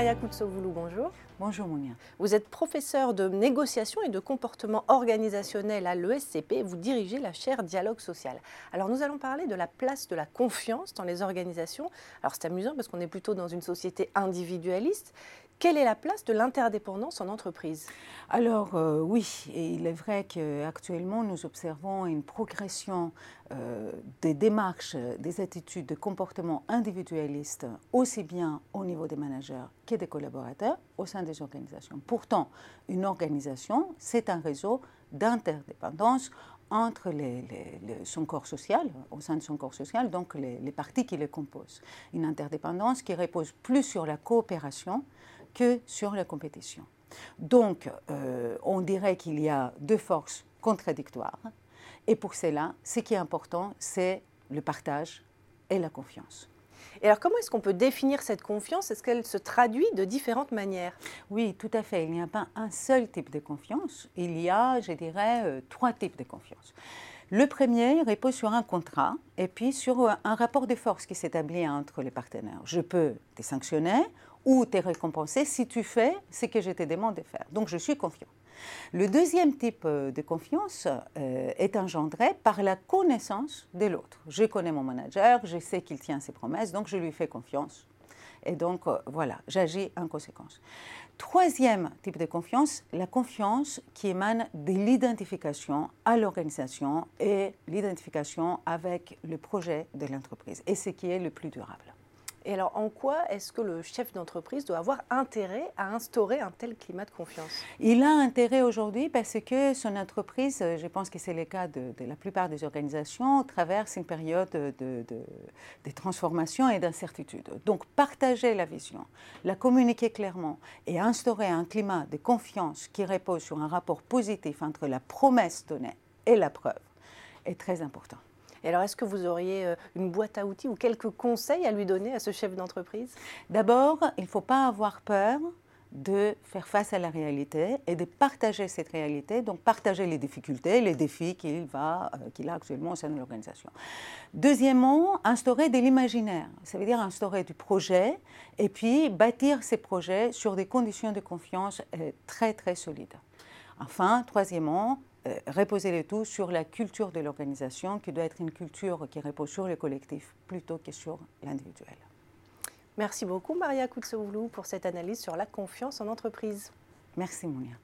Maria Koutsovoulou, bonjour. Bonjour Mounia. Vous êtes professeur de négociation et de comportement organisationnel à l'ESCP et vous dirigez la chaire dialogue social. Alors nous allons parler de la place de la confiance dans les organisations. Alors c'est amusant parce qu'on est plutôt dans une société individualiste. Quelle est la place de l'interdépendance en entreprise? Alors euh, oui, il est vrai qu'actuellement nous observons une progression euh, des démarches, des attitudes, des comportements individualistes, aussi bien au niveau des managers que des collaborateurs au sein des organisations. Pourtant, une organisation, c'est un réseau d'interdépendance entre son corps social, au sein de son corps social, donc les parties qui le composent. Une interdépendance qui repose plus sur la coopération que sur la compétition. Donc, euh, on dirait qu'il y a deux forces contradictoires. Et pour cela, ce qui est important, c'est le partage et la confiance. Et alors, comment est-ce qu'on peut définir cette confiance? Est-ce qu'elle se traduit de différentes manières? Oui, tout à fait. Il n'y a pas un seul type de confiance. Il y a, je dirais, euh, trois types de confiance. Le premier repose sur un contrat et puis sur un rapport de force qui s'établit entre les partenaires. Je peux te sanctionner ou te récompenser si tu fais ce que je te demande de faire. Donc je suis confiant. Le deuxième type euh, de confiance euh, est engendré par la connaissance de l'autre. Je connais mon manager, je sais qu'il tient ses promesses, donc je lui fais confiance. Et donc, euh, voilà, j'agis en conséquence. Troisième type de confiance, la confiance qui émane de l'identification à l'organisation et l'identification avec le projet de l'entreprise, et ce qui est le plus durable. Et alors, en quoi est-ce que le chef d'entreprise doit avoir intérêt à instaurer un tel climat de confiance? Il a intérêt aujourd'hui parce que son entreprise, je pense que c'est le cas de, la plupart des organisations, traverse une période de, de transformation et d'incertitude. Donc, partager la vision, la communiquer clairement et instaurer un climat de confiance qui repose sur un rapport positif entre la promesse donnée et la preuve est très important. Et alors, est-ce que vous auriez euh, une boîte à outils ou quelques conseils à lui donner à ce chef d'entreprise? D'abord, il ne faut pas avoir peur de faire face à la réalité et de partager cette réalité, donc partager les difficultés, les défis qu'il va, euh, a actuellement au sein de l'organisation. Deuxièmement, instaurer de l'imaginaire, ça veut dire instaurer du projet et puis bâtir ces projets sur des conditions de confiance euh, très très solides. Enfin, troisièmement, reposer le tout sur la culture de l'organisation, qui doit être une culture qui repose sur le collectif plutôt que sur l'individuel. Merci beaucoup Maria Koutsoulou pour cette analyse sur la confiance en entreprise. Merci Mounia.